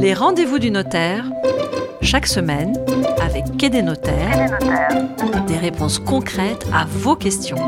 Les rendez-vous du notaire, chaque semaine, avec Quai des notaires, des réponses concrètes à vos questions.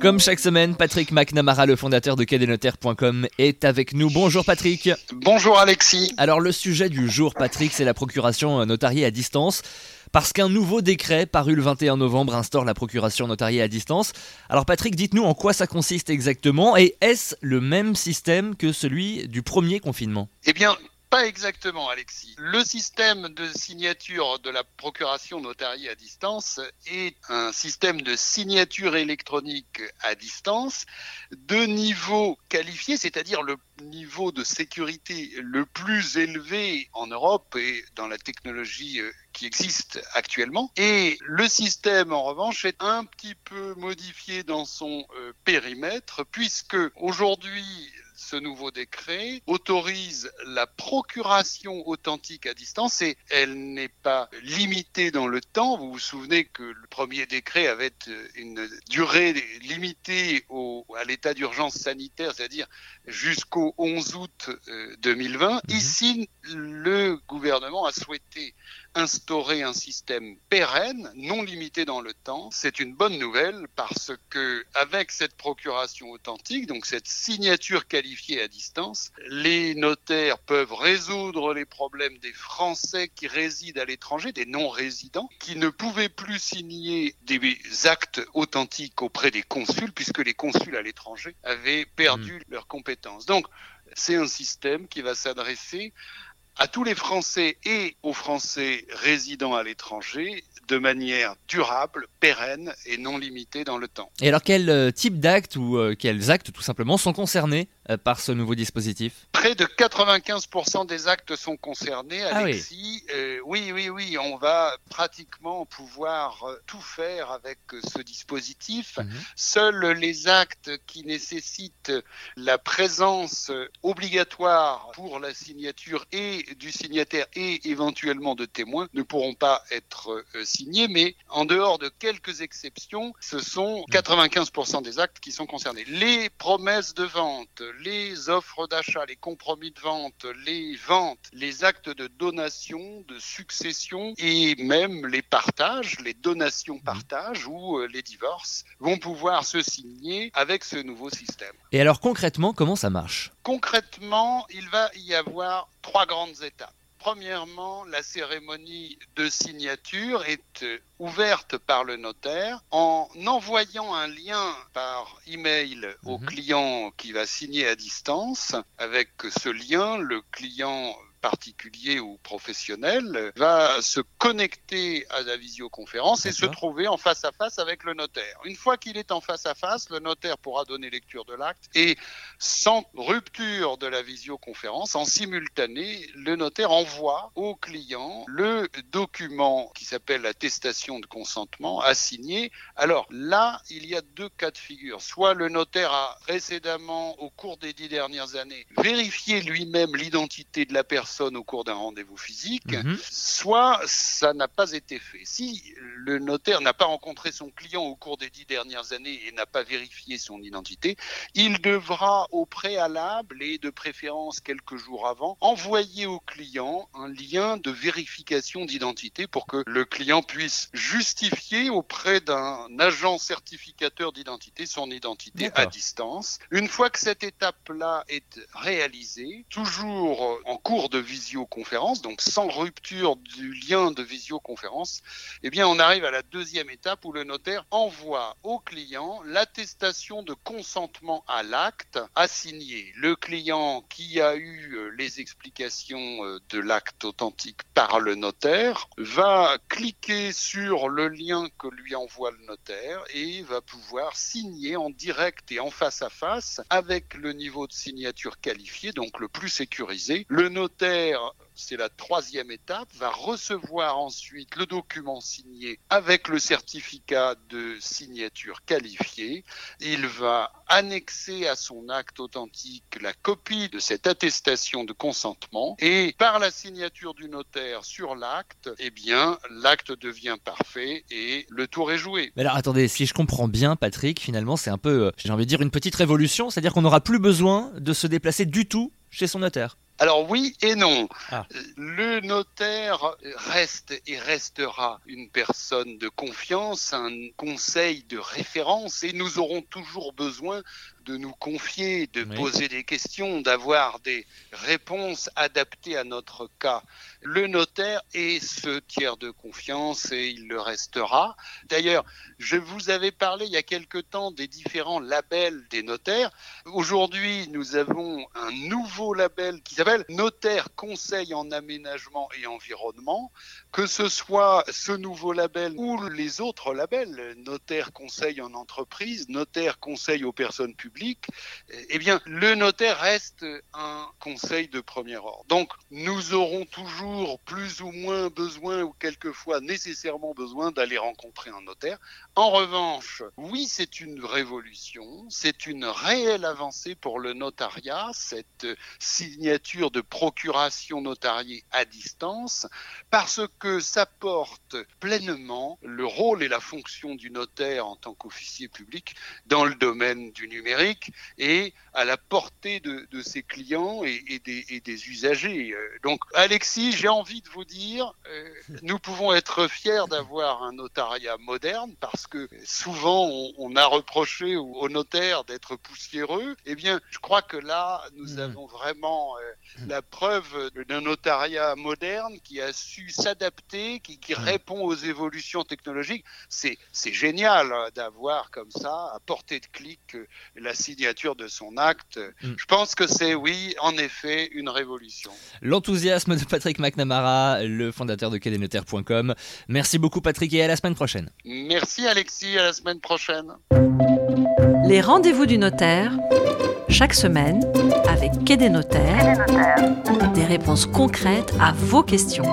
Comme chaque semaine, Patrick McNamara, le fondateur de quai-des-notaires.com, est avec nous. Bonjour Patrick. Bonjour Alexis. Alors le sujet du jour, Patrick, c'est la procuration notariée à distance. Parce qu'un nouveau décret paru le 21 novembre instaure la procuration notariée à distance. Alors Patrick, dites-nous en quoi ça consiste exactement et est-ce le même système que celui du premier confinement? Eh bien, pas exactement, Alexis. Le système de signature de la procuration notariée à distance est un système de signature électronique à distance de niveau qualifié, c'est-à-dire le niveau de sécurité le plus élevé en Europe et dans la technologie euh, qui existe actuellement. Et le système, en revanche, est un petit peu modifié dans son euh, périmètre, puisque aujourd'hui, ce nouveau décret autorise la procuration authentique à distance et elle n'est pas limitée dans le temps. Vous vous souvenez que le premier décret avait une durée limitée au, à l'état d'urgence sanitaire, c'est-à-dire jusqu'au 11 août 2020. Euh, mhm. Ici, le gouvernement a souhaité instaurer un système pérenne, non limité dans le temps. C'est une bonne nouvelle parce que avec cette procuration authentique, donc cette signature qualifiée à distance, les notaires peuvent résoudre les problèmes des Français qui résident à l'étranger, des non-résidents, qui ne pouvaient plus signer des actes authentiques auprès des consuls puisque les consuls à l'étranger avaient perdu mmh. leurs compétences. Donc, c'est un système qui va s'adresser à tous les Français et aux Français résidant à l'étranger de manière durable, pérenne et non limitée dans le temps. Et alors quel euh, type d'actes ou euh, quels actes tout simplement sont concernés? Par ce nouveau dispositif Près de 95% des actes sont concernés, ah Alexis. oui. oui, oui, on va pratiquement pouvoir tout faire avec ce dispositif. Mhm. Seuls les actes qui nécessitent la présence obligatoire pour la signature et du signataire et éventuellement de témoins ne pourront pas être signés, mais en dehors de quelques exceptions, ce sont 95% des actes qui sont concernés. Les promesses de vente, les offres d'achat, les compromis de vente, les ventes, les actes de donation, de succession et même les partages, les donations-partages ou euh, les divorces vont pouvoir se signer avec ce nouveau système. Et alors concrètement, comment ça marche? Concrètement, il va y avoir trois grandes étapes. Premièrement, la cérémonie de signature est euh, ouverte par le notaire en envoyant un lien par email au mhm. client qui va signer à distance. Avec ce lien, le client particulier ou professionnel va se connecter à la visioconférence et se trouver en face à face avec le notaire. Une fois qu'il est en face à face, le notaire pourra donner lecture de l'acte et sans rupture de la visioconférence, en simultané, le notaire envoie au client le document qui s'appelle l'attestation de consentement à signer. Alors là, il y a deux cas de figure. Soit le notaire a précédemment, au cours des dix dernières années, vérifié lui-même l'identité de la personne au cours d'un rendez-vous physique, mhm. soit ça n'a pas été fait. Si le notaire n'a pas rencontré son client au cours des dix dernières années et n'a pas vérifié son identité, il devra au préalable et de préférence quelques jours avant envoyer au client un lien de vérification d'identité pour que le client puisse justifier auprès d'un agent certificateur d'identité son identité à distance. Une fois que cette étape-là est réalisée, toujours en cours de visioconférence, donc sans rupture du lien de visioconférence, eh bien on arrive à la deuxième étape où le notaire envoie au client l'attestation de consentement à l'acte à signer. Le client qui a eu euh, les explications euh, de l'acte authentique par le notaire va cliquer sur le lien que lui envoie le notaire et va pouvoir signer en direct et en face à face avec le niveau de signature qualifié, donc le plus sécurisé. Le notaire c'est la troisième étape, va recevoir ensuite le document signé avec le certificat de signature qualifié. Il va annexer à son acte authentique la copie de cette attestation de consentement et par la signature du notaire sur l'acte, eh bien, l'acte devient parfait et le tour est joué. Mais alors attendez, si je comprends bien, Patrick, finalement, c'est un peu, euh, j'ai envie de dire, une petite révolution, c'est-à-dire qu'on n'aura plus besoin de se déplacer du tout chez son notaire. Alors oui et non. Ah. Le notaire reste et restera une personne de confiance, un conseil de référence et nous aurons toujours besoin de nous confier, de Oui. poser des questions, d'avoir des réponses adaptées à notre cas. Le notaire est ce tiers de confiance et il le restera. D'ailleurs, je vous avais parlé il y a quelque temps des différents labels des notaires. Aujourd'hui, nous avons un nouveau label qui s'appelle Notaire Conseil en Aménagement et Environnement. Que ce soit ce nouveau label ou les autres labels, Notaire Conseil en Entreprise, Notaire Conseil aux personnes publiques, eh bien, le notaire reste un conseil de premier ordre. Donc, nous aurons toujours plus ou moins besoin, ou quelquefois nécessairement besoin, d'aller rencontrer un notaire. En revanche, oui, c'est une révolution, c'est une réelle avancée pour le notariat, cette signature de procuration notariée à distance, parce que ça porte pleinement le rôle et la fonction du notaire en tant qu'officier public dans le domaine du numérique et à la portée de, de ses clients et, et, des, et, des, usagers. Euh, Donc, Alexis, j'ai envie de vous dire, euh, nous pouvons être fiers d'avoir un notariat moderne parce que souvent on, on a reproché aux notaires d'être poussiéreux. Eh bien, je crois que là, nous mmh. avons vraiment euh, la preuve d'un notariat moderne qui a su s'adapter, qui, qui, répond aux évolutions technologiques. C'est génial hein, d'avoir comme ça, à portée de clic, la signature de son acte. Mmh. Je pense que c'est, oui, en effet, une révolution. L'enthousiasme de Patrick McNamara, le fondateur de quedenotaire.com. Merci beaucoup Patrick et à la semaine prochaine. Merci Alexis, à la semaine prochaine. Les rendez-vous du notaire, chaque semaine, avec Quai des notaires, des réponses concrètes à vos questions.